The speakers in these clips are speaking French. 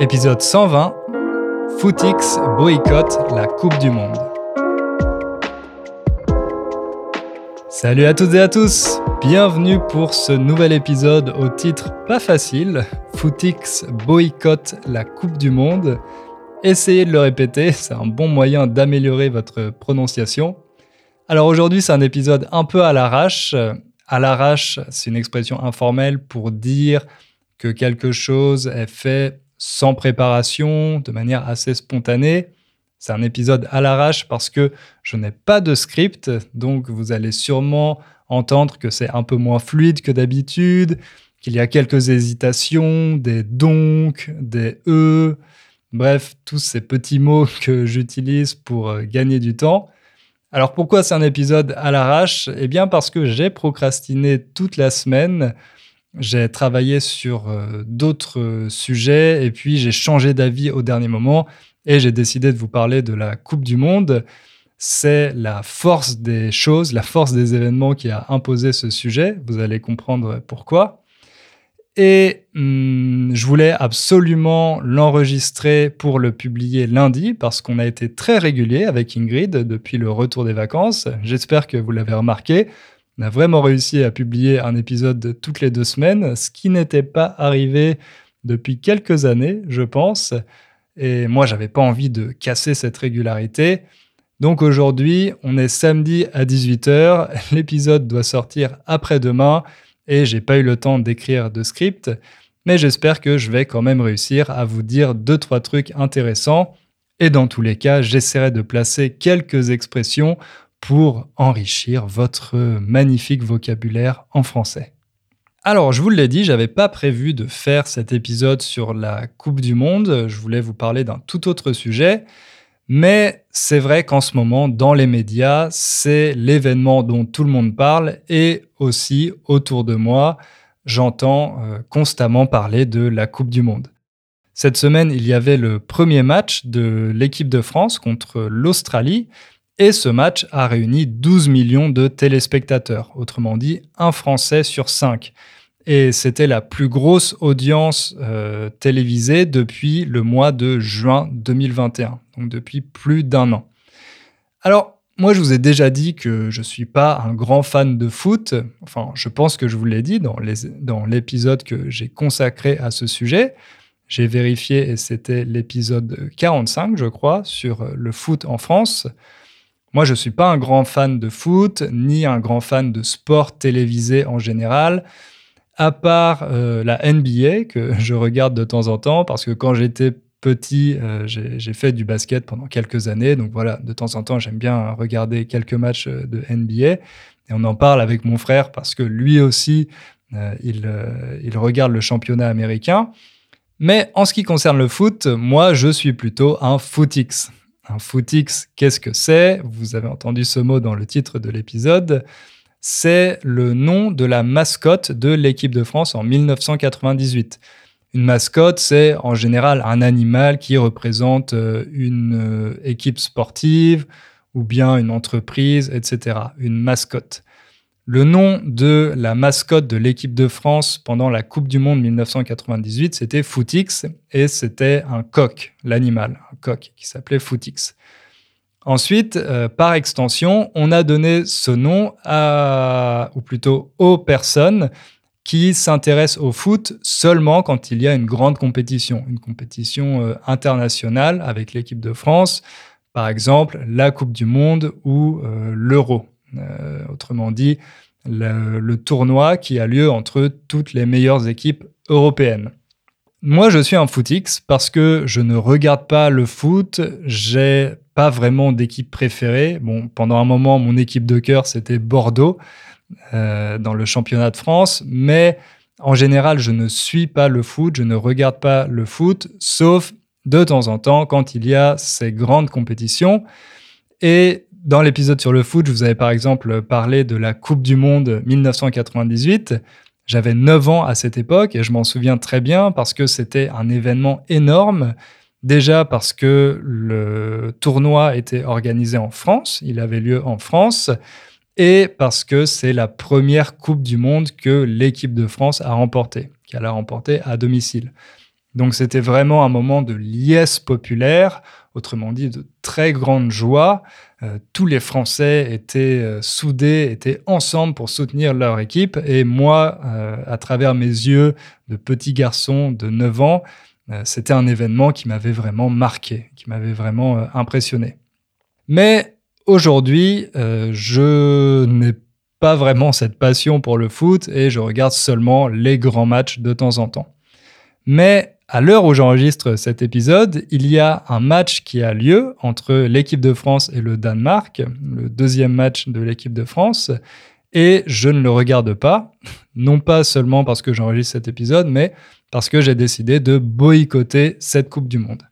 Épisode 120 Footix boycotte la Coupe du Monde. Salut à toutes et à tous Bienvenue pour ce nouvel épisode au titre pas facile Footix boycotte la Coupe du Monde. Essayez de le répéter, c'est un bon moyen d'améliorer votre prononciation. Alors aujourd'hui, c'est un épisode un peu à l'arrache. À l'arrache, c'est une expression informelle pour dire que quelque chose est fait sans préparation, de manière assez spontanée. C'est un épisode à l'arrache parce que je n'ai pas de script, donc vous allez sûrement entendre que c'est un peu moins fluide que d'habitude, qu'il y a quelques hésitations, des donc, des e, bref, tous ces petits mots que j'utilise pour euh, gagner du temps. Alors pourquoi c'est un épisode à l'arrache? Eh bien parce que j'ai procrastiné toute la semaine j'ai travaillé sur euh, d'autres sujets et puis j'ai changé d'avis au dernier moment et j'ai décidé de vous parler de la Coupe du Monde. C'est la force des choses, la force des événements qui a imposé ce sujet. Vous allez comprendre pourquoi. Et hmm, je voulais absolument l'enregistrer pour le publier lundi parce qu'on a été très régulier avec Ingrid depuis le retour des vacances. J'espère que vous l'avez remarqué. On a vraiment réussi à publier un épisode toutes les deux semaines, ce qui n'était pas arrivé depuis quelques années, je pense. Et moi, j'avais pas envie de casser cette régularité. Donc aujourd'hui, on est samedi à 18h. L'épisode doit sortir après-demain et j'ai pas eu le temps d'écrire de script. Mais j'espère que je vais quand même réussir à vous dire deux, trois trucs intéressants. Et dans tous les cas, j'essaierai de placer quelques expressions pour enrichir votre magnifique vocabulaire en français. Alors, je vous l'ai dit, j'avais pas prévu de faire cet épisode sur la Coupe du Monde. Je voulais vous parler d'un tout autre sujet. Mais c'est vrai qu'en ce moment, dans les médias, c'est l'événement dont tout le monde parle et aussi autour de moi, j'entends euh, constamment parler de la Coupe du Monde. Cette semaine, il y avait le premier match de l'équipe de France contre l'Australie et ce match a réuni 12 millions de téléspectateurs, autrement dit un Français sur cinq. Et c'était la plus grosse audience euh, télévisée depuis le mois de juin 2021, donc depuis plus d'un an. Alors, moi, je vous ai déjà dit que je ne suis pas un grand fan de foot. Enfin, je pense que je vous l'ai dit dans l'épisode que j'ai consacré à ce sujet. J'ai vérifié et c'était l'épisode 45, je crois, sur le foot en France. Moi, je ne suis pas un grand fan de foot, ni un grand fan de sport télévisé en général, à part euh, la NBA que je regarde de temps en temps, parce que quand j'étais petit, euh, j'ai fait du basket pendant quelques années. Donc voilà, de temps en temps, j'aime bien regarder quelques matchs euh, de NBA. Et on en parle avec mon frère parce que lui aussi, il, il regarde le championnat américain. Mais en ce qui concerne le foot, moi, je suis plutôt un footix. Un footix, qu'est-ce que c'est? Vous avez entendu ce mot dans le titre de l'épisode. C'est le nom de la mascotte de l'équipe de France en 1998. Une mascotte, c'est en général un animal qui représente euh, une euh, équipe sportive ou bien une entreprise, etc. Une mascotte. Le nom de la mascotte de l'équipe de France pendant la Coupe du Monde 1998, c'était Footix et c'était un coq, l'animal, un coq qui s'appelait Footix. Ensuite, euh, par extension, on a donné ce nom à, ou plutôt aux personnes qui s'intéressent au foot seulement quand il y a une grande compétition, une compétition euh, internationale avec l'équipe de France, par exemple la Coupe du Monde ou euh, l'Euro. Euh, autrement dit, le, tournoi qui a lieu entre toutes les meilleures équipes européennes. Moi, je suis un footix parce que je ne regarde pas le foot. J'ai pas vraiment d'équipe préférée. Bon, pendant un moment, mon équipe de cœur, c'était Bordeaux euh, dans le championnat de France. Mais en général, je ne suis pas le foot. Je ne regarde pas le foot, sauf de temps en temps quand il y a ces grandes compétitions. Et dans l'épisode sur le foot, je vous avais par exemple parlé de la Coupe du Monde 1998. J'avais 9 ans à cette époque et je m'en souviens très bien parce que c'était un événement énorme. Déjà parce que le tournoi était organisé en France, il avait lieu en France, et parce que c'est la première Coupe du Monde que l'équipe de France a remportée, qu'elle a remportée à domicile. Donc c'était vraiment un moment de liesse populaire, autrement dit de très grande joie. Euh, tous les Français étaient euh, soudés, étaient ensemble pour soutenir leur équipe. Et moi, euh, à travers mes yeux de petit garçon de 9 ans, c'était un événement qui m'avait vraiment marqué, qui m'avait vraiment impressionné. Mais aujourd'hui, je n'ai pas vraiment cette passion pour le foot et je regarde seulement les grands matchs de temps en temps. Mais à l'heure où j'enregistre cet épisode, il y a un match qui a lieu entre l'équipe de France et le Danemark, le deuxième match de l'équipe de France, et je ne le regarde pas, non pas seulement parce que j'enregistre cet épisode, mais parce que j'ai décidé de boycotter cette Coupe du Monde.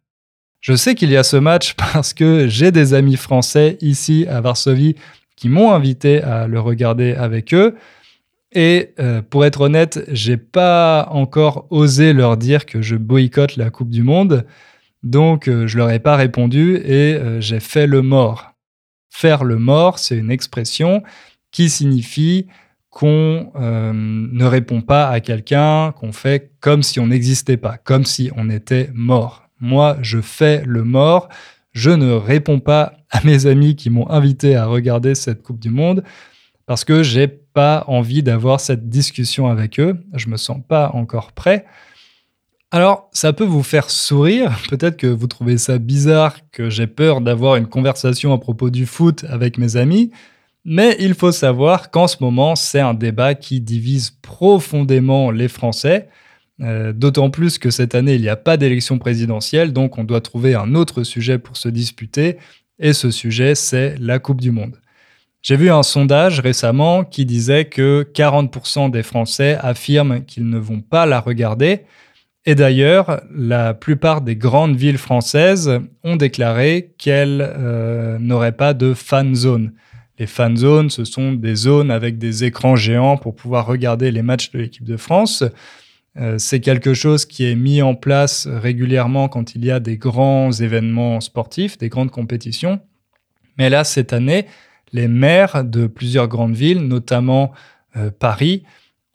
Je sais qu'il y a ce match parce que j'ai des amis français ici à Varsovie qui m'ont invité à le regarder avec eux. Et euh, pour être honnête, j'ai pas encore osé leur dire que je boycotte la Coupe du Monde. Donc euh, je leur ai pas répondu et euh, j'ai fait le mort. Faire le mort, c'est une expression qui signifie qu'on ne répond pas à quelqu'un, qu'on fait comme si on n'existait pas, comme si on était mort. Moi, je fais le mort, je ne réponds pas à mes amis qui m'ont invité à regarder cette Coupe du Monde parce que j'ai pas envie d'avoir cette discussion avec eux. Je me sens pas encore prêt. Alors, ça peut vous faire sourire. Peut-être que vous trouvez ça bizarre que j'ai peur d'avoir une conversation à propos du foot avec mes amis. Mais il faut savoir qu'en ce moment, c'est un débat qui divise profondément les Français. Euh, d'autant plus que cette année, il n'y a pas d'élection présidentielle, donc on doit trouver un autre sujet pour se disputer. Et ce sujet, c'est la Coupe du Monde. J'ai vu un sondage récemment qui disait que 40% des Français affirment qu'ils ne vont pas la regarder. Et d'ailleurs, la plupart des grandes villes françaises ont déclaré qu'elles euh, n'auraient pas de fan zone. Les fan zones, ce sont des zones avec des écrans géants pour pouvoir regarder les matchs de l'équipe de France. Euh, c'est quelque chose qui est mis en place régulièrement quand il y a des grands événements sportifs, des grandes compétitions. Mais là, cette année, les maires de plusieurs grandes villes, notamment euh, Paris,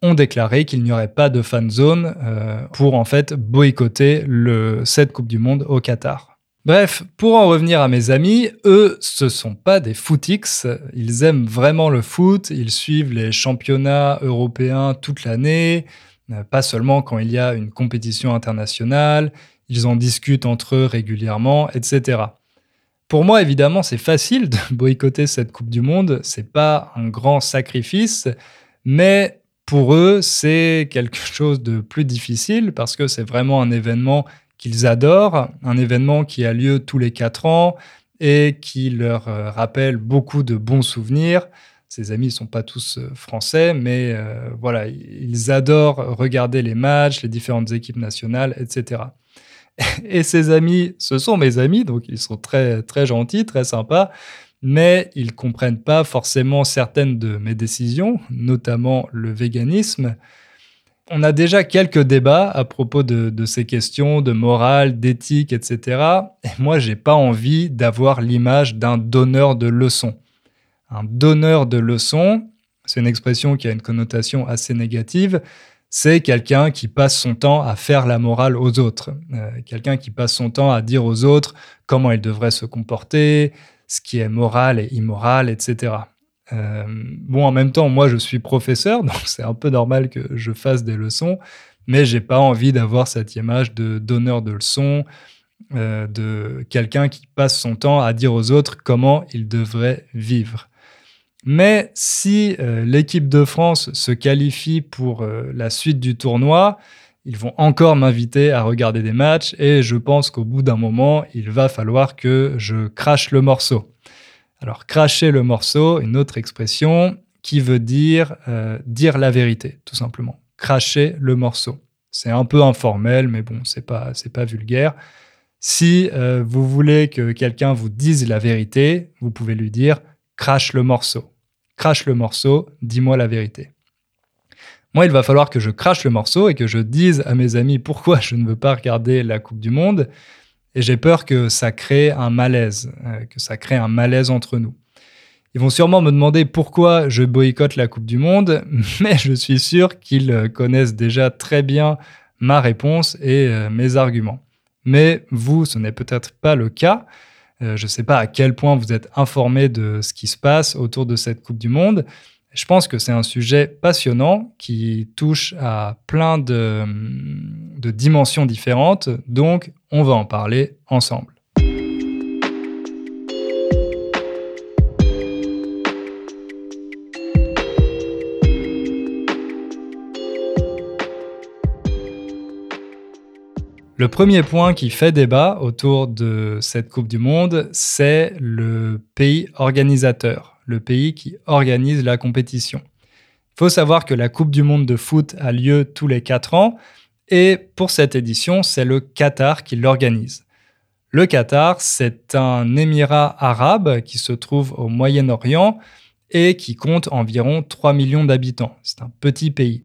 ont déclaré qu'il n'y aurait pas de fan zone euh, pour en fait boycotter le, cette Coupe du Monde au Qatar. Bref, pour en revenir à mes amis, eux, ce sont pas des footix. Ils aiment vraiment le foot. Ils suivent les championnats européens toute l'année, euh, pas seulement quand il y a une compétition internationale. Ils en discutent entre eux régulièrement, etc. Pour moi, évidemment, c'est facile de boycotter cette Coupe du Monde. C'est pas un grand sacrifice, mais pour eux, c'est quelque chose de plus difficile parce que c'est vraiment un événement qu'ils adorent, un événement qui a lieu tous les quatre ans et qui leur euh, rappelle beaucoup de bons souvenirs. Ces amis ne sont pas tous euh, français, mais euh, voilà, ils adorent regarder les matchs, les différentes équipes nationales, etc. Et ses amis, ce sont mes amis, donc ils sont très, très gentils, très sympas, mais ils comprennent pas forcément certaines de mes décisions, notamment le véganisme. On a déjà quelques débats à propos de, ces questions de morale, d'éthique, etc. Et moi, j'ai pas envie d'avoir l'image d'un donneur de leçons. Un donneur de leçons, c'est une expression qui a une connotation assez négative, c'est quelqu'un qui passe son temps à faire la morale aux autres, euh, quelqu'un qui passe son temps à dire aux autres comment ils devraient se comporter, ce qui est moral et immoral, etc. Euh, bon, en même temps, moi, je suis professeur, donc c'est un peu normal que je fasse des leçons, mais j'ai pas envie d'avoir cette image de donneur de leçons, euh, de quelqu'un qui passe son temps à dire aux autres comment ils devraient vivre. Mais si euh, l'équipe de France se qualifie pour euh, la suite du tournoi, ils vont encore m'inviter à regarder des matchs et je pense qu'au bout d'un moment, il va falloir que je crache le morceau. Alors, cracher le morceau, une autre expression qui veut dire euh, dire la vérité, tout simplement. Cracher le morceau. C'est un peu informel, mais bon, c'est pas, c'est pas vulgaire. Si vous voulez que quelqu'un vous dise la vérité, vous pouvez lui dire crache le morceau crache le morceau, dis-moi la vérité. Moi, il va falloir que je crache le morceau et que je dise à mes amis pourquoi je ne veux pas regarder la Coupe du Monde. Et j'ai peur que ça crée un malaise, euh, que ça crée un malaise entre nous. Ils vont sûrement me demander pourquoi je boycotte la Coupe du Monde, mais je suis sûr qu'ils connaissent déjà très bien ma réponse et euh, mes arguments. Mais vous, ce n'est peut-être pas le cas. Euh, je ne sais pas à quel point vous êtes informé de ce qui se passe autour de cette Coupe du Monde. Je pense que c'est un sujet passionnant qui touche à plein de, de dimensions différentes, donc on va en parler ensemble. Le premier point qui fait débat autour de cette Coupe du Monde, c'est le pays organisateur, le pays qui organise la compétition. Il faut savoir que la Coupe du Monde de foot a lieu tous les 4 ans et pour cette édition, c'est le Qatar qui l'organise. Le Qatar, c'est un émirat arabe qui se trouve au Moyen-Orient et qui compte environ 3 millions d'habitants. C'est un petit pays.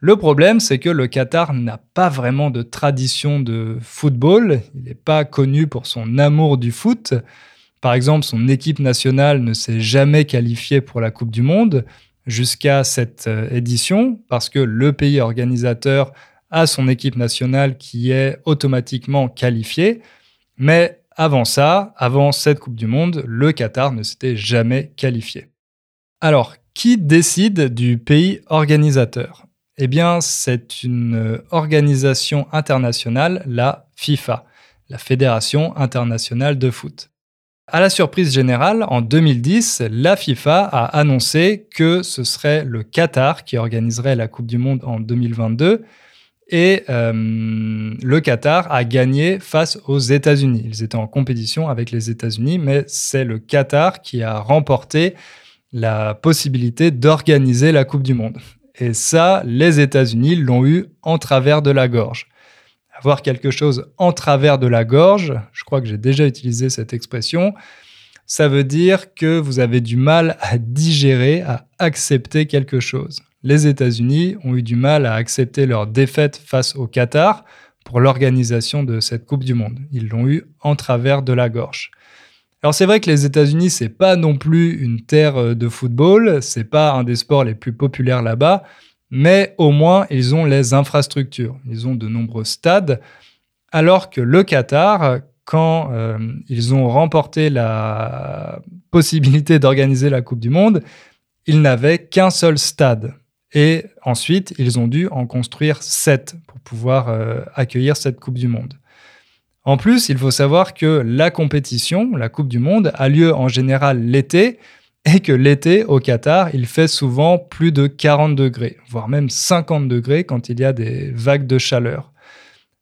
Le problème, c'est que le Qatar n'a pas vraiment de tradition de football. Il n'est pas connu pour son amour du foot. Par exemple, son équipe nationale ne s'est jamais qualifiée pour la Coupe du Monde jusqu'à cette euh, édition parce que le pays organisateur a son équipe nationale qui est automatiquement qualifiée. Mais avant ça, avant cette Coupe du Monde, le Qatar ne s'était jamais qualifié. Alors, qui décide du pays organisateur? Eh bien, c'est une euh, organisation internationale, la FIFA, la Fédération internationale de foot. À la surprise générale, en 2010, la FIFA a annoncé que ce serait le Qatar qui organiserait la Coupe du Monde en 2022 et euh, le Qatar a gagné face aux États-Unis. Ils étaient en compétition avec les États-Unis, mais c'est le Qatar qui a remporté la possibilité d'organiser la Coupe du Monde. Et ça, les États-Unis l'ont eu en travers de la gorge. Avoir quelque chose en travers de la gorge, je crois que j'ai déjà utilisé cette expression, ça veut dire que vous avez du mal à digérer, à accepter quelque chose. Les États-Unis ont eu du mal à accepter leur défaite face au Qatar pour l'organisation de cette Coupe du Monde. Ils l'ont eu en travers de la gorge. Alors c'est vrai que les États-Unis, c'est pas non plus une terre euh, de football, c'est pas un des sports les plus populaires là-bas, mais au moins ils ont les infrastructures, ils ont de nombreux stades, alors que le Qatar, quand euh, ils ont remporté la possibilité d'organiser la Coupe du Monde, ils n'avaient qu'un seul stade. Et ensuite, ils ont dû en construire sept pour pouvoir euh, accueillir cette Coupe du Monde. En plus, il faut savoir que la compétition, la Coupe du Monde, a lieu en général l'été et que l'été au Qatar, il fait souvent plus de 40 degrés, voire même 50 degrés quand il y a des vagues de chaleur.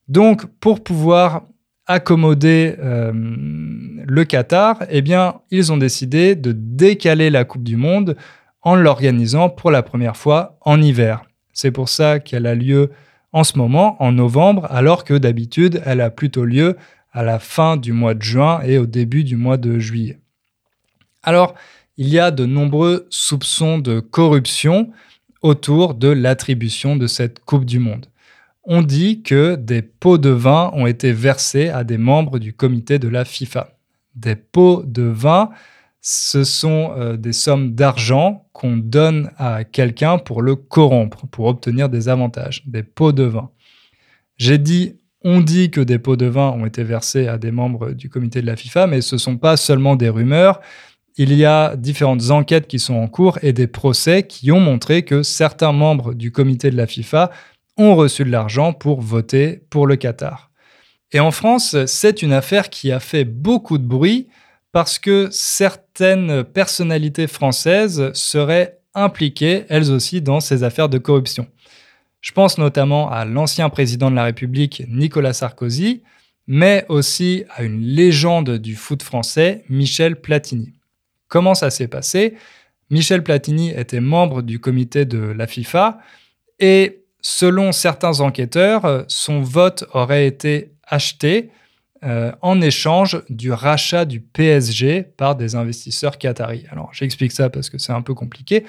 Donc, pour pouvoir accommoder euh, le Qatar, eh bien, ils ont décidé de décaler la Coupe du Monde en l'organisant pour la première fois en hiver. C'est pour ça qu'elle a lieu en ce moment, en novembre, alors que d'habitude, elle a plutôt lieu à la fin du mois de juin et au début du mois de juillet. Alors, il y a de nombreux soupçons de corruption autour de l'attribution de cette Coupe du Monde. On dit que des pots de vin ont été versés à des membres du comité de la FIFA. Des pots de vin, ce sont euh, des sommes d'argent qu'on donne à quelqu'un pour le corrompre, pour obtenir des avantages, des pots de vin. J'ai dit, on dit que des pots de vin ont été versés à des membres du comité de la FIFA, mais ce ne sont pas seulement des rumeurs. Il y a différentes enquêtes qui sont en cours et des procès qui ont montré que certains membres du comité de la FIFA ont reçu de l'argent pour voter pour le Qatar. Et en France, c'est une affaire qui a fait beaucoup de bruit parce que certaines personnalités françaises seraient impliquées, elles aussi, dans ces affaires de corruption. Je pense notamment à l'ancien président de la République, Nicolas Sarkozy, mais aussi à une légende du foot français, Michel Platini. Comment ça s'est passé? Michel Platini était membre du comité de la FIFA et selon certains enquêteurs, son vote aurait été acheté euh, en échange du rachat du PSG par des investisseurs qataris. Alors j'explique ça parce que c'est un peu compliqué.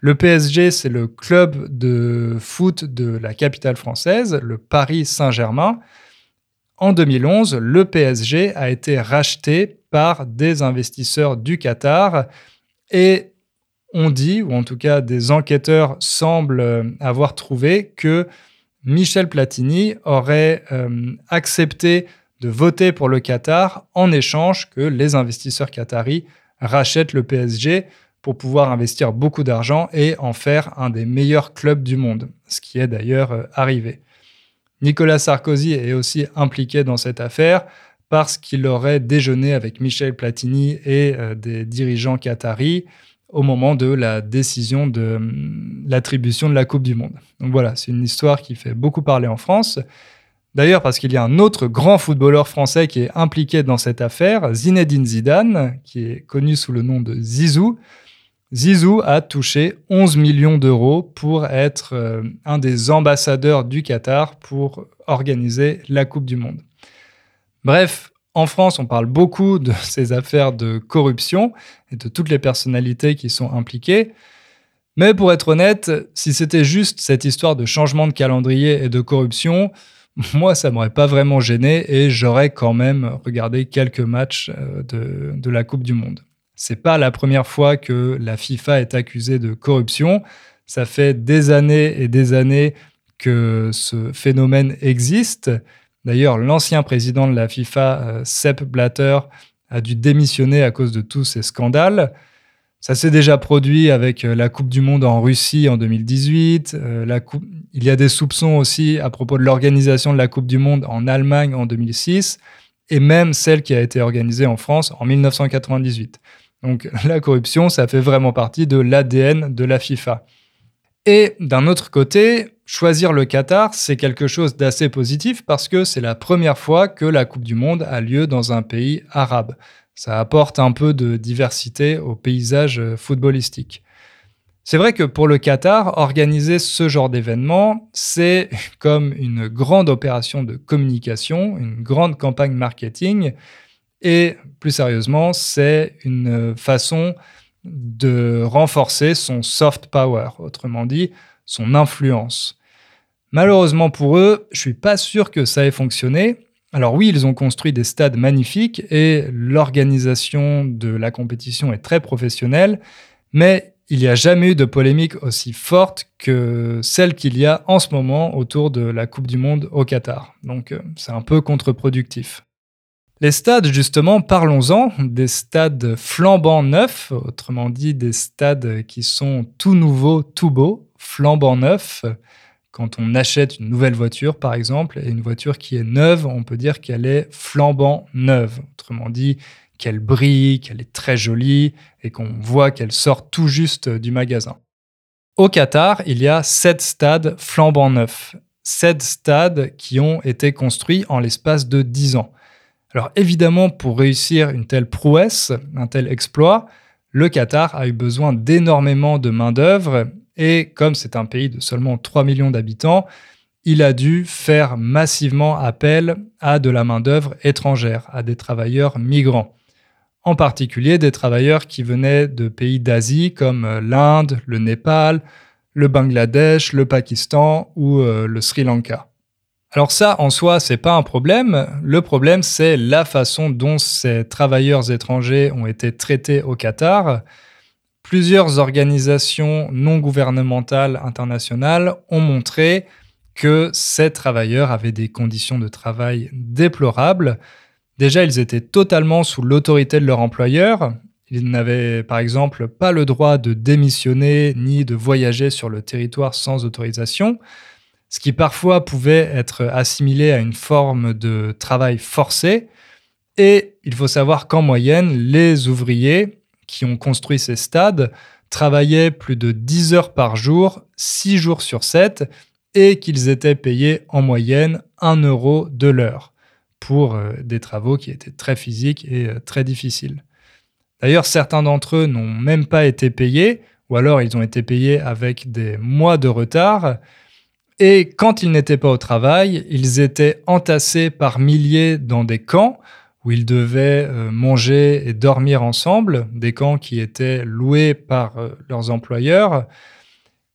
Le PSG, c'est le club de foot de la capitale française, le Paris Saint-Germain. En 2011, le PSG a été racheté par des investisseurs du Qatar et on dit, ou en tout cas des enquêteurs semblent avoir trouvé que Michel Platini aurait euh, accepté de voter pour le Qatar en échange que les investisseurs qataris rachètent le PSG pour pouvoir investir beaucoup d'argent et en faire un des meilleurs clubs du monde, ce qui est d'ailleurs euh, arrivé. Nicolas Sarkozy est aussi impliqué dans cette affaire parce qu'il aurait déjeuné avec Michel Platini et euh, des dirigeants qataris au moment de la décision de hum, l'attribution de la Coupe du Monde. Donc voilà, c'est une histoire qui fait beaucoup parler en France. D'ailleurs, parce qu'il y a un autre grand footballeur français qui est impliqué dans cette affaire, Zinedine Zidane, qui est connu sous le nom de Zizou. Zizou a touché 11 millions d'euros pour être euh, un des ambassadeurs du Qatar pour organiser la Coupe du Monde. Bref, en France, on parle beaucoup de ces affaires de corruption et de toutes les personnalités qui sont impliquées. Mais pour être honnête, si c'était juste cette histoire de changement de calendrier et de corruption, moi, ça m'aurait pas vraiment gêné et j'aurais quand même regardé quelques matchs euh, de, la Coupe du Monde. C'est pas la première fois que la FIFA est accusée de corruption. Ça fait des années et des années que ce phénomène existe. D'ailleurs, l'ancien président de la FIFA, euh, Sepp Blatter, a dû démissionner à cause de tous ces scandales. Ça s'est déjà produit avec euh, la Coupe du Monde en Russie en 2018. Euh, il y a des soupçons aussi à propos de l'organisation de la Coupe du Monde en Allemagne en 2006 et même celle qui a été organisée en France en 1998. Donc la corruption, ça fait vraiment partie de l'ADN de la FIFA. Et d'un autre côté, choisir le Qatar, c'est quelque chose d'assez positif parce que c'est la première fois que la Coupe du Monde a lieu dans un pays arabe. Ça apporte un peu de diversité au paysage euh, footballistique. C'est vrai que pour le Qatar, organiser ce genre d'événement, c'est comme une grande opération de communication, une grande campagne marketing, et plus sérieusement, c'est une façon de renforcer son soft power, autrement dit, son influence. Malheureusement pour eux, je suis pas sûr que ça ait fonctionné, alors oui, ils ont construit des stades magnifiques et l'organisation de la compétition est très professionnelle, mais il n'y a jamais eu de polémique aussi forte que celle qu'il y a en ce moment autour de la Coupe du Monde au Qatar. Donc euh, c'est un peu contre-productif. Les stades, justement, parlons-en, des stades flambant neufs, autrement dit des stades qui sont tout nouveaux, tout beaux, flambant neufs. Quand on achète une nouvelle voiture, par exemple, et une voiture qui est neuve, on peut dire qu'elle est flambant neuve. Autrement dit, qu'elle brille, qu'elle est très jolie et qu'on voit qu'elle sort tout juste du magasin. Au Qatar, il y a sept stades flambant neufs. Sept stades qui ont été construits en l'espace de dix ans. Alors évidemment, pour réussir une telle prouesse, un tel exploit, le Qatar a eu besoin d'énormément de main-d'œuvre et comme c'est un pays de seulement 3 millions d'habitants, il a dû faire massivement appel à de la main-d'œuvre étrangère, à des travailleurs migrants. En particulier des travailleurs qui venaient de pays d'Asie comme l'Inde, le Népal, le Bangladesh, le Pakistan ou euh, le Sri Lanka. Alors ça, en soi, c'est pas un problème. Le problème, c'est la façon dont ces travailleurs étrangers ont été traités au Qatar. Plusieurs organisations non gouvernementales internationales ont montré que ces travailleurs avaient des conditions de travail déplorables. Déjà, ils étaient totalement sous l'autorité de leur employeur. Ils n'avaient par exemple pas le droit de démissionner ni de voyager sur le territoire sans autorisation, ce qui parfois pouvait être assimilé à une forme de travail forcé. Et il faut savoir qu'en moyenne, les ouvriers qui ont construit ces stades travaillaient plus de 10 heures par jour, 6 jours sur 7, et qu'ils étaient payés en moyenne 1 euro de l'heure pour euh, des travaux qui étaient très physiques et euh, très difficiles. D'ailleurs, certains d'entre eux n'ont même pas été payés, ou alors ils ont été payés avec des mois de retard. Et quand ils n'étaient pas au travail, ils étaient entassés par milliers dans des camps où ils devaient euh, manger et dormir ensemble, des camps qui étaient loués par leurs employeurs.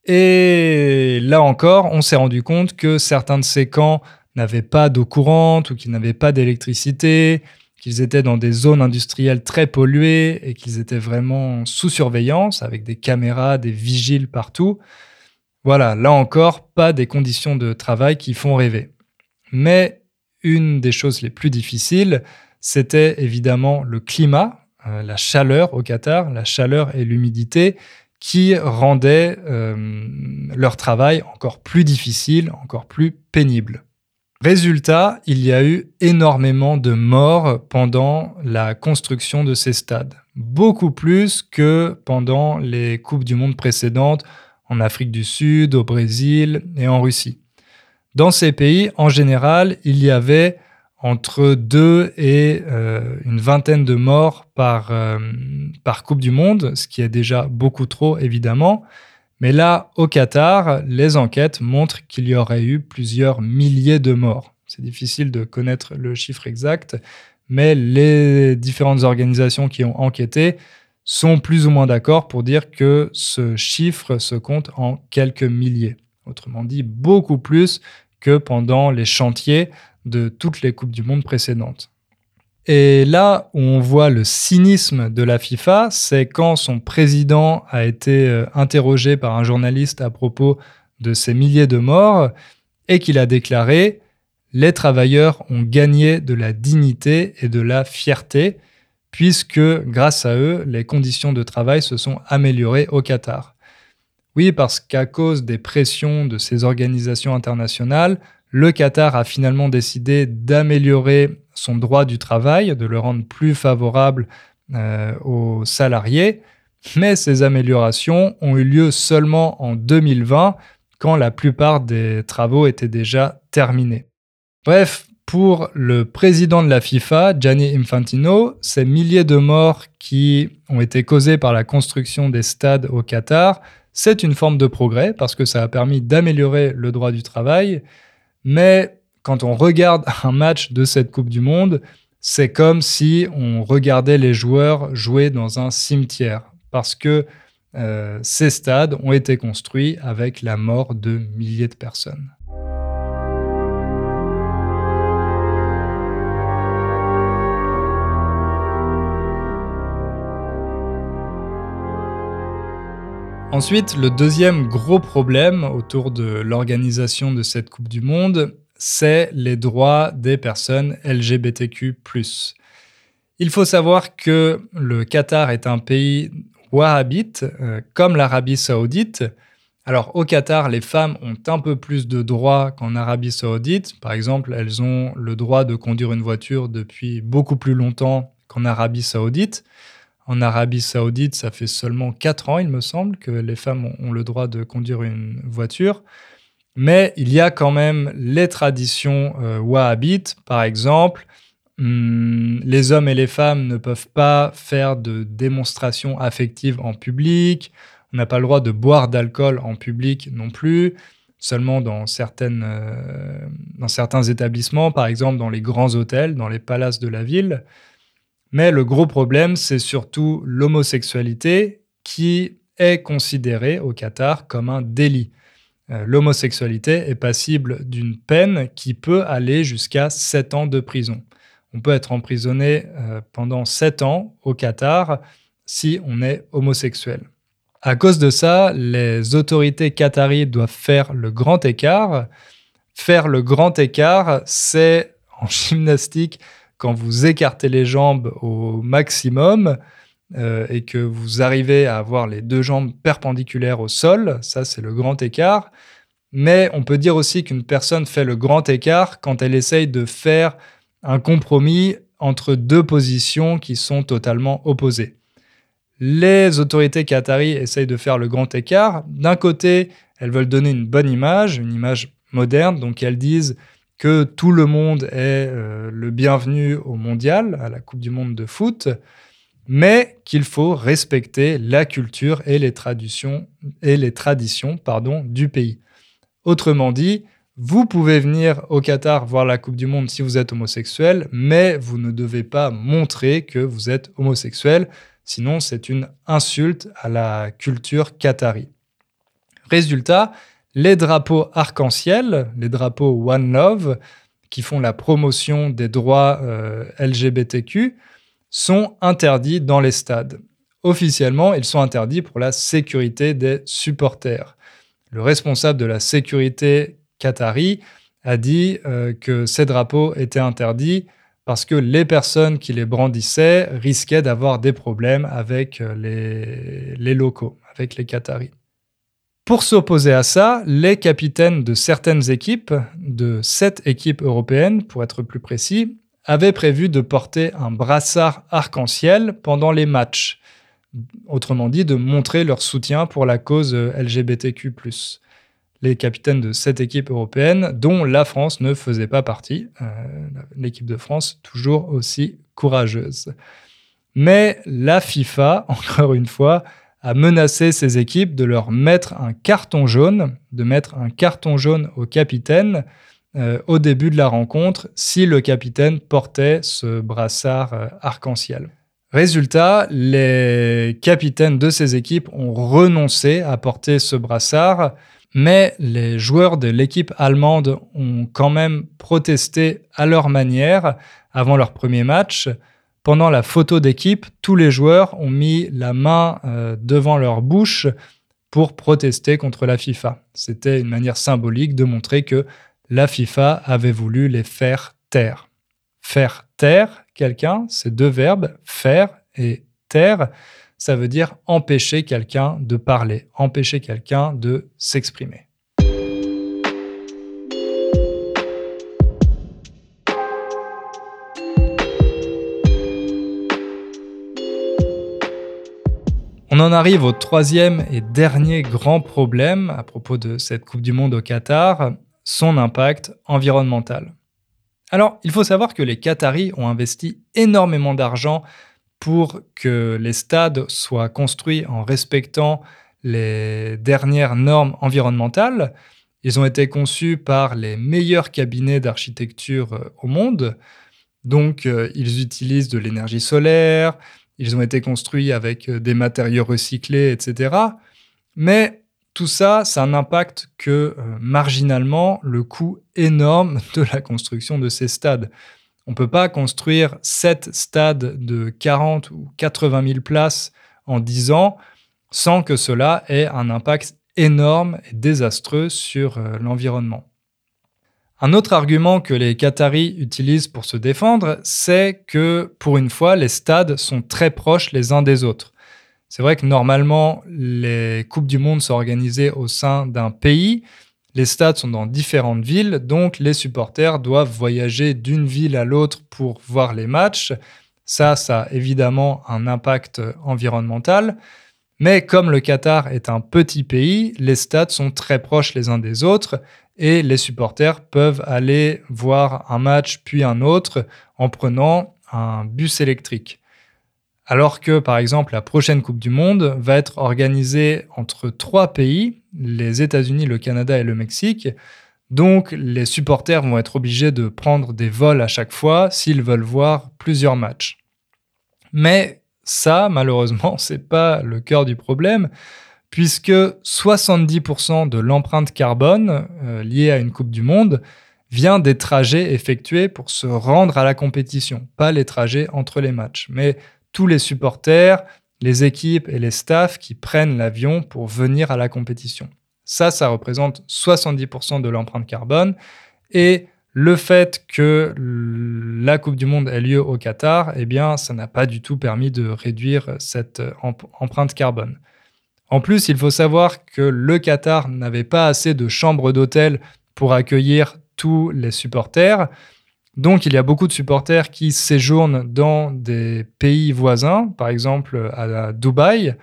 Et là encore, on s'est rendu compte que certains de ces camps n'avaient pas d'eau courante ou qu'ils n'avaient pas d'électricité, qu'ils étaient dans des zones industrielles très polluées et qu'ils étaient vraiment sous surveillance avec des caméras, des vigiles partout. Voilà, là encore, pas des conditions de travail qui font rêver. Mais une des choses les plus difficiles, c'était évidemment le climat, euh, la chaleur au Qatar, la chaleur et l'humidité qui rendaient euh, leur travail encore plus difficile, encore plus pénible. Résultat, il y a eu énormément de morts pendant la construction de ces stades. Beaucoup plus que pendant les Coupes du Monde précédentes en Afrique du Sud, au Brésil et en Russie. Dans ces pays, en général, il y avait entre deux et euh, une vingtaine de morts par, euh, par Coupe du Monde, ce qui est déjà beaucoup trop évidemment. Mais là, au Qatar, les enquêtes montrent qu'il y aurait eu plusieurs milliers de morts. C'est difficile de connaître le chiffre exact, mais les différentes organisations qui ont enquêté sont plus ou moins d'accord pour dire que ce chiffre se compte en quelques milliers. Autrement dit, beaucoup plus que pendant les chantiers de toutes les Coupes du Monde précédentes. Et là où on voit le cynisme de la FIFA, c'est quand son président a été euh, interrogé par un journaliste à propos de ces milliers de morts et qu'il a déclaré Les travailleurs ont gagné de la dignité et de la fierté, puisque grâce à eux, les conditions de travail se sont améliorées au Qatar. Oui, parce qu'à cause des pressions de ces organisations internationales, le Qatar a finalement décidé d'améliorer son droit du travail, de le rendre plus favorable euh, aux salariés. Mais ces améliorations ont eu lieu seulement en 2020, quand la plupart des travaux étaient déjà terminés. Bref, pour le président de la FIFA, Gianni Infantino, ces milliers de morts qui ont été causés par la construction des stades au Qatar, c'est une forme de progrès parce que ça a permis d'améliorer le droit du travail, mais quand on regarde un match de cette Coupe du Monde, c'est comme si on regardait les joueurs jouer dans un cimetière, parce que euh, ces stades ont été construits avec la mort de milliers de personnes. Ensuite, le deuxième gros problème autour de l'organisation de cette Coupe du Monde, c'est les droits des personnes LGBTQ. Il faut savoir que le Qatar est un pays wahhabite, euh, comme l'Arabie saoudite. Alors au Qatar, les femmes ont un peu plus de droits qu'en Arabie saoudite. Par exemple, elles ont le droit de conduire une voiture depuis beaucoup plus longtemps qu'en Arabie saoudite. En Arabie saoudite, ça fait seulement 4 ans, il me semble, que les femmes ont le droit de conduire une voiture. Mais il y a quand même les traditions euh, wahhabites, par exemple. Hmm, les hommes et les femmes ne peuvent pas faire de démonstrations affectives en public. On n'a pas le droit de boire d'alcool en public non plus, seulement euh, dans certains établissements, par exemple dans les grands hôtels, dans les palaces de la ville. Mais le gros problème, c'est surtout l'homosexualité qui est considérée au Qatar comme un délit. Euh, l'homosexualité est passible d'une peine qui peut aller jusqu'à 7 ans de prison. On peut être emprisonné euh, pendant 7 ans au Qatar si on est homosexuel. À cause de ça, les autorités qataries doivent faire le grand écart. Faire le grand écart, c'est en gymnastique quand vous écartez les jambes au maximum euh, et que vous arrivez à avoir les deux jambes perpendiculaires au sol, ça c'est le grand écart. Mais on peut dire aussi qu'une personne fait le grand écart quand elle essaye de faire un compromis entre deux positions qui sont totalement opposées. Les autorités qataries essayent de faire le grand écart. D'un côté, elles veulent donner une bonne image, une image moderne, donc elles disent que tout le monde est euh, le bienvenu au mondial, à la Coupe du Monde de foot, mais qu'il faut respecter la culture et les traditions, et les traditions pardon, du pays. Autrement dit, vous pouvez venir au Qatar voir la Coupe du Monde si vous êtes homosexuel, mais vous ne devez pas montrer que vous êtes homosexuel, sinon c'est une insulte à la culture qatari. Résultat, les drapeaux arc-en-ciel, les drapeaux One Love, qui font la promotion des droits euh, LGBTQ, sont interdits dans les stades. Officiellement, ils sont interdits pour la sécurité des supporters. le responsable de la sécurité qatari a dit euh, que ces drapeaux étaient interdits parce que les personnes qui les brandissaient risquaient d'avoir des problèmes avec euh, les, les locaux, avec les Qataris. Pour s'opposer à ça, les capitaines de certaines équipes, de sept équipes européennes pour être plus précis, avaient prévu de porter un brassard arc-en-ciel pendant les matchs. Autrement dit, de montrer leur soutien pour la cause LGBTQ les capitaines de cette équipe européenne, dont la France ne faisait pas partie. Euh, l'équipe de France, toujours aussi courageuse. Mais la FIFA, encore une fois, a menacé ses équipes de leur mettre un carton jaune, de mettre un carton jaune au capitaine euh, au début de la rencontre si le capitaine portait ce brassard euh, arc-en-ciel. Résultat, les capitaines de ces équipes ont renoncé à porter ce brassard mais les joueurs de l'équipe allemande ont quand même protesté à leur manière avant leur premier match. Pendant la photo d'équipe, tous les joueurs ont mis la main euh, devant leur bouche pour protester contre la FIFA. C'était une manière symbolique de montrer que la FIFA avait voulu les faire taire. Faire taire quelqu'un, c'est deux verbes, faire et taire ça veut dire empêcher quelqu'un de parler, empêcher quelqu'un de s'exprimer. On en arrive au troisième et dernier grand problème à propos de cette Coupe du Monde au Qatar, son impact environnemental. Alors, il faut savoir que les Qataris ont investi énormément d'argent pour que les stades soient construits en respectant les dernières normes environnementales. Ils ont été conçus par les meilleurs cabinets d'architecture euh, au monde. Donc, euh, ils utilisent de l'énergie solaire, ils ont été construits avec euh, des matériaux recyclés, etc. Mais tout ça, ça n'impacte que marginalement le coût énorme de la construction de ces stades. On ne peut pas construire sept stades de 40 ou 80 000 places en 10 ans sans que cela ait un impact énorme et désastreux sur euh, l'environnement. Un autre argument que les Qataris utilisent pour se défendre, c'est que pour une fois, les stades sont très proches les uns des autres. C'est vrai que normalement, les Coupes du Monde sont organisées au sein d'un pays, les stades sont dans différentes villes, donc les supporters doivent voyager d'une ville à l'autre pour voir les matchs. Ça, ça a évidemment un impact environnemental. Mais comme le Qatar est un petit pays, les stades sont très proches les uns des autres et les supporters peuvent aller voir un match puis un autre en prenant un bus électrique. Alors que, par exemple, la prochaine Coupe du Monde va être organisée entre trois pays, les États-Unis, le Canada et le Mexique. Donc, les supporters vont être obligés de prendre des vols à chaque fois s'ils veulent voir plusieurs matchs. Mais ça, malheureusement, c'est pas le cœur du problème, puisque 70% de l'empreinte carbone euh, liée à une Coupe du Monde vient des trajets effectués pour se rendre à la compétition, pas les trajets entre les matchs. Tous les supporters, les équipes et les staffs qui prennent l'avion pour venir à la compétition. Ça, ça représente 70% de l'empreinte carbone. Et le fait que la Coupe du Monde ait lieu au Qatar, eh bien, ça n'a pas du tout permis de réduire cette empreinte carbone. En plus, il faut savoir que le Qatar n'avait pas assez de chambres d'hôtel pour accueillir tous les supporters. Donc il y a beaucoup de supporters qui séjournent dans des pays voisins, par exemple à Dubaï,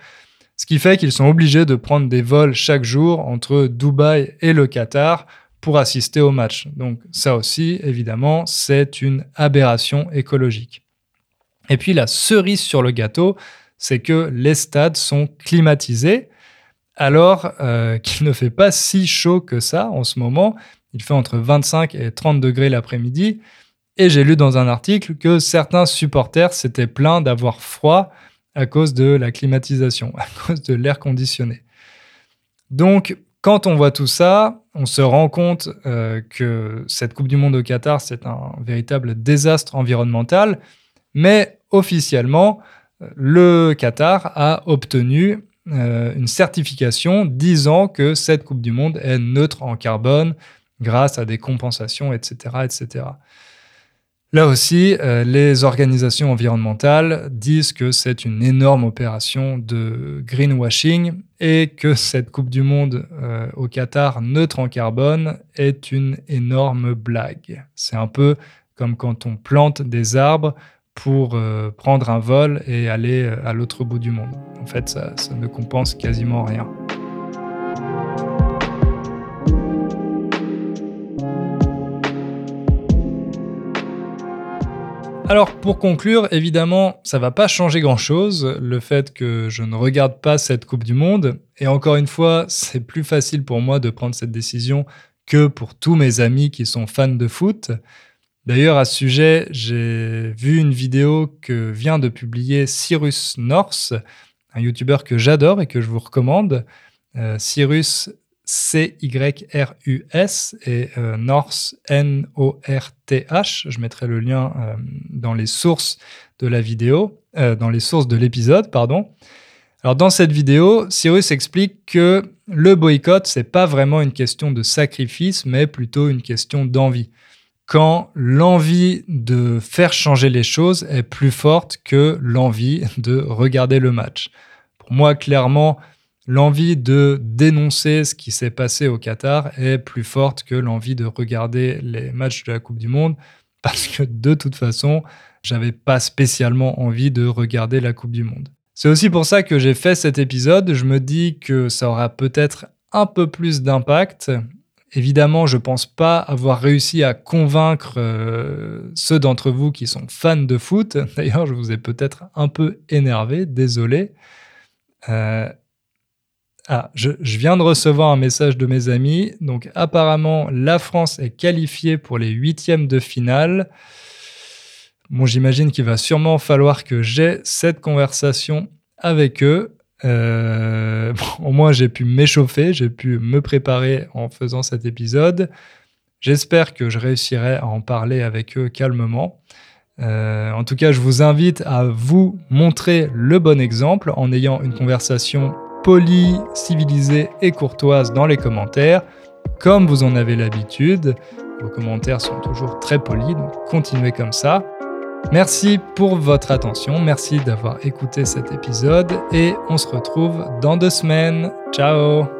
ce qui fait qu'ils sont obligés de prendre des vols chaque jour entre Dubaï et le Qatar pour assister au match. Donc ça aussi, évidemment, c'est une aberration écologique. Et puis la cerise sur le gâteau, c'est que les stades sont climatisés, alors euh, qu'il ne fait pas si chaud que ça en ce moment. Il fait entre 25 et 30 degrés l'après-midi. Et j'ai lu dans un article que certains supporters s'étaient plaints d'avoir froid à cause de la climatisation, à cause de l'air conditionné. Donc, quand on voit tout ça, on se rend compte euh, que cette Coupe du Monde au Qatar, c'est un véritable désastre environnemental, mais officiellement, le Qatar a obtenu euh, une certification disant que cette Coupe du Monde est neutre en carbone grâce à des compensations, etc. etc. Là aussi, euh, les organisations environnementales disent que c'est une énorme opération de greenwashing et que cette Coupe du Monde euh, au Qatar neutre en carbone est une énorme blague. C'est un peu comme quand on plante des arbres pour euh, prendre un vol et aller à l'autre bout du monde. En fait, ça ne compense quasiment rien. Alors pour conclure, évidemment, ça va pas changer grand-chose, le fait que je ne regarde pas cette Coupe du Monde. Et encore une fois, c'est plus facile pour moi de prendre cette décision que pour tous mes amis qui sont fans de foot. D'ailleurs, à ce sujet, j'ai vu une vidéo que vient de publier Cyrus North, un youtubeur que j'adore et que je vous recommande. Euh, Cyrus C-Y-R-U-S et euh, North N-O-R-T-H. Je mettrai le lien euh, dans les sources de la vidéo, euh, dans les sources de l'épisode, pardon. Alors dans cette vidéo, Cyrus explique que le boycott, c'est pas vraiment une question de sacrifice, mais plutôt une question d'envie. Quand l'envie de faire changer les choses est plus forte que l'envie de regarder le match. Pour moi, clairement, l'envie de dénoncer ce qui s'est passé au Qatar est plus forte que l'envie de regarder les matchs de la Coupe du Monde parce que de toute façon, j'avais pas spécialement envie de regarder la Coupe du Monde. C'est aussi pour ça que j'ai fait cet épisode. Je me dis que ça aura peut-être un peu plus d'impact. Évidemment, je pense pas avoir réussi à convaincre euh, ceux d'entre vous qui sont fans de foot. D'ailleurs, je vous ai peut-être un peu énervé, désolé. Euh, ah, je, viens de recevoir un message de mes amis. Donc, apparemment, la France est qualifiée pour les huitièmes de finale. Bon, j'imagine qu'il va sûrement falloir que j'ai cette conversation avec eux. Euh, au moins, j'ai pu m'échauffer, j'ai pu me préparer en faisant cet épisode. J'espère que je réussirai à en parler avec eux calmement. Euh, en tout cas, je vous invite à vous montrer le bon exemple en ayant une conversation polie, civilisée et courtoise dans les commentaires, comme vous en avez l'habitude. Vos commentaires sont toujours très polis, donc continuez comme ça. Merci pour votre attention, merci d'avoir écouté cet épisode et on se retrouve dans deux semaines. Ciao